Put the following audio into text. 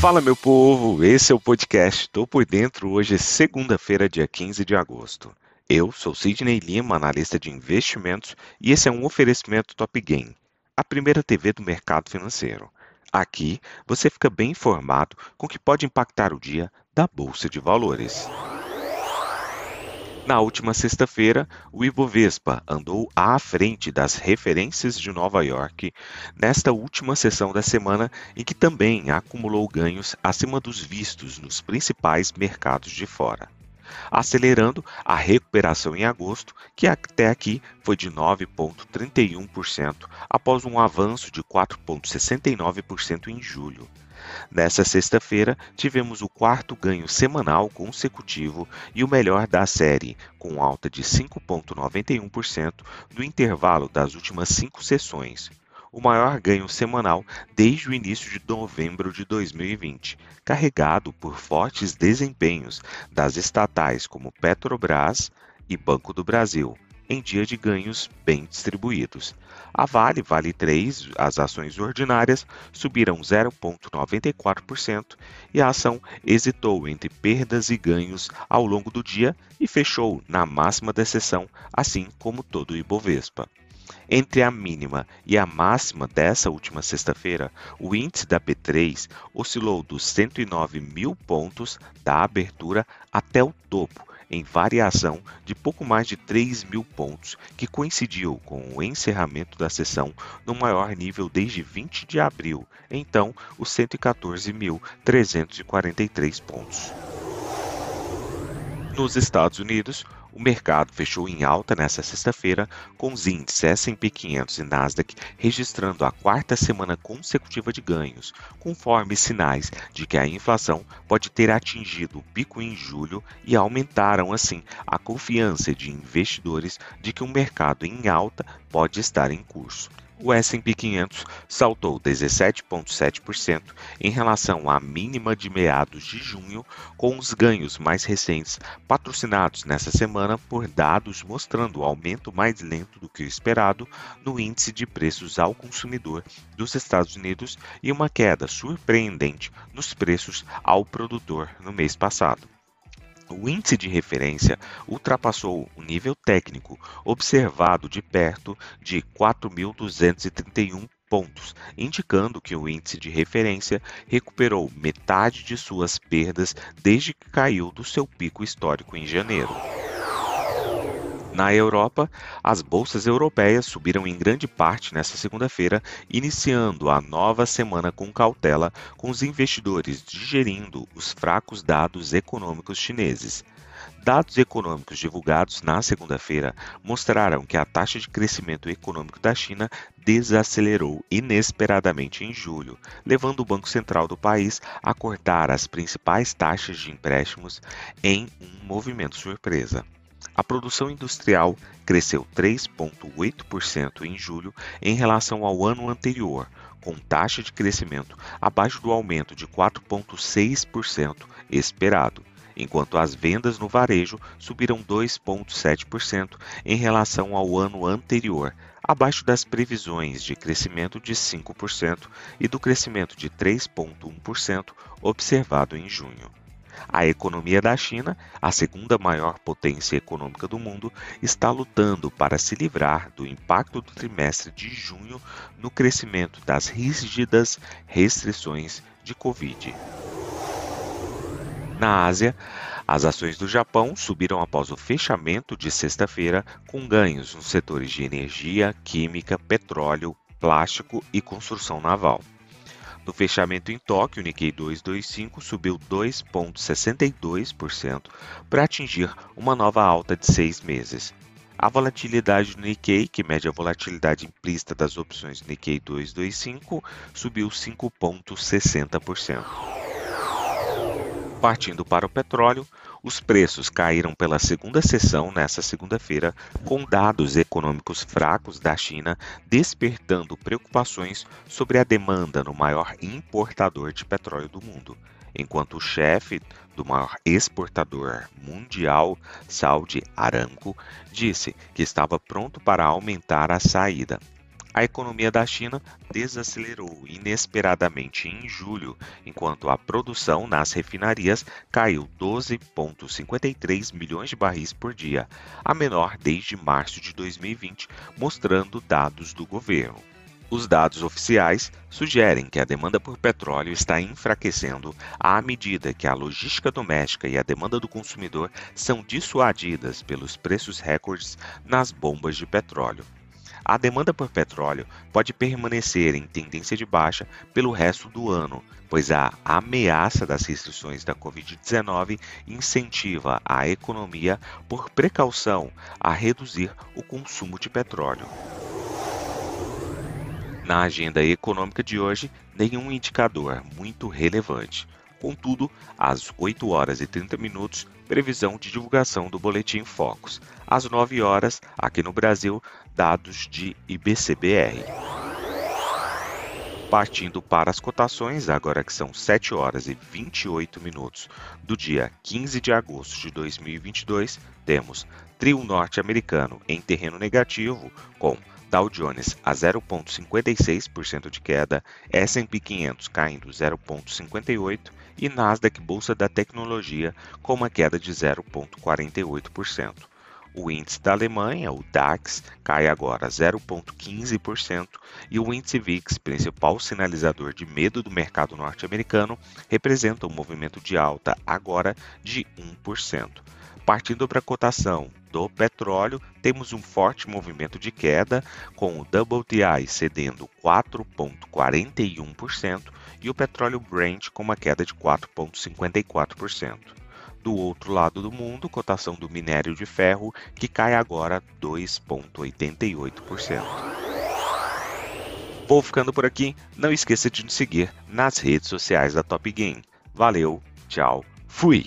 Fala, meu povo! Esse é o podcast Tô Por Dentro. Hoje é segunda-feira, dia 15 de agosto. Eu sou Sidney Lima, analista de investimentos, e esse é um oferecimento Top Game, a primeira TV do mercado financeiro. Aqui você fica bem informado com o que pode impactar o dia da Bolsa de Valores. Na última sexta-feira, o Ibovespa andou à frente das referências de Nova York nesta última sessão da semana em que também acumulou ganhos acima dos vistos nos principais mercados de fora, acelerando a recuperação em agosto, que até aqui foi de 9,31%, após um avanço de 4,69% em julho. Nessa sexta-feira, tivemos o quarto ganho semanal consecutivo e o melhor da série, com alta de 5,91% no intervalo das últimas cinco sessões. O maior ganho semanal desde o início de novembro de 2020, carregado por fortes desempenhos das estatais como Petrobras e Banco do Brasil em dia de ganhos bem distribuídos. A Vale, Vale 3, as ações ordinárias subiram 0,94% e a ação hesitou entre perdas e ganhos ao longo do dia e fechou na máxima da sessão, assim como todo o Ibovespa. Entre a mínima e a máxima dessa última sexta-feira, o índice da B3 oscilou dos 109 mil pontos da abertura até o topo, em variação de pouco mais de 3 mil pontos, que coincidiu com o encerramento da sessão no maior nível desde 20 de abril, então os 114.343 pontos. Nos Estados Unidos, o mercado fechou em alta nesta sexta-feira, com os índices S&P 500 e Nasdaq registrando a quarta semana consecutiva de ganhos, conforme sinais de que a inflação pode ter atingido o pico em julho e aumentaram assim a confiança de investidores de que o mercado em alta pode estar em curso o S&P 500 saltou 17,7% em relação à mínima de meados de junho, com os ganhos mais recentes patrocinados nessa semana por dados mostrando o aumento mais lento do que o esperado no índice de preços ao consumidor dos Estados Unidos e uma queda surpreendente nos preços ao produtor no mês passado. O índice de referência ultrapassou o nível técnico observado de perto de 4.231 pontos, indicando que o índice de referência recuperou metade de suas perdas desde que caiu do seu pico histórico em janeiro. Na Europa, as bolsas europeias subiram em grande parte nesta segunda-feira, iniciando a nova semana com cautela, com os investidores digerindo os fracos dados econômicos chineses. Dados econômicos divulgados na segunda-feira mostraram que a taxa de crescimento econômico da China desacelerou inesperadamente em julho, levando o Banco Central do país a cortar as principais taxas de empréstimos em um movimento surpresa. A produção industrial cresceu 3,8% em julho em relação ao ano anterior, com taxa de crescimento abaixo do aumento de 4,6% esperado, enquanto as vendas no varejo subiram 2,7% em relação ao ano anterior, abaixo das previsões de crescimento de 5% e do crescimento de 3,1% observado em junho. A economia da China, a segunda maior potência econômica do mundo, está lutando para se livrar do impacto do trimestre de junho no crescimento das rígidas restrições de Covid. Na Ásia, as ações do Japão subiram após o fechamento de sexta-feira, com ganhos nos setores de energia, química, petróleo, plástico e construção naval. No fechamento em Tóquio, o Nikkei 225 subiu 2,62% para atingir uma nova alta de seis meses. A volatilidade do Nikkei, que mede a volatilidade implícita das opções Nikkei 225, subiu 5,60%. Partindo para o petróleo, os preços caíram pela segunda sessão nesta segunda-feira, com dados econômicos fracos da China despertando preocupações sobre a demanda no maior importador de petróleo do mundo, enquanto o chefe do maior exportador mundial, Saudi Aramco, disse que estava pronto para aumentar a saída. A economia da China desacelerou inesperadamente em julho, enquanto a produção nas refinarias caiu 12,53 milhões de barris por dia, a menor desde março de 2020, mostrando dados do governo. Os dados oficiais sugerem que a demanda por petróleo está enfraquecendo à medida que a logística doméstica e a demanda do consumidor são dissuadidas pelos preços recordes nas bombas de petróleo. A demanda por petróleo pode permanecer em tendência de baixa pelo resto do ano, pois a ameaça das restrições da Covid-19 incentiva a economia, por precaução, a reduzir o consumo de petróleo. Na agenda econômica de hoje, nenhum indicador muito relevante. Contudo, às 8 horas e 30 minutos, previsão de divulgação do Boletim Focus. Às 9 horas, aqui no Brasil, dados de IBCBR. Partindo para as cotações, agora que são 7 horas e 28 minutos do dia 15 de agosto de 2022, temos trio norte-americano em terreno negativo com Dow Jones a 0,56% de queda, S&P 500 caindo 0,58% e Nasdaq Bolsa da Tecnologia com uma queda de 0,48%. O índice da Alemanha, o DAX, cai agora 0,15% e o índice VIX, principal sinalizador de medo do mercado norte-americano, representa um movimento de alta agora de 1%. Partindo para a cotação do petróleo, temos um forte movimento de queda, com o WTI cedendo 4,41% e o petróleo Brent com uma queda de 4,54%. Do outro lado do mundo, cotação do minério de ferro, que cai agora 2,88%. Vou ficando por aqui. Não esqueça de nos seguir nas redes sociais da Top Game. Valeu, tchau, fui!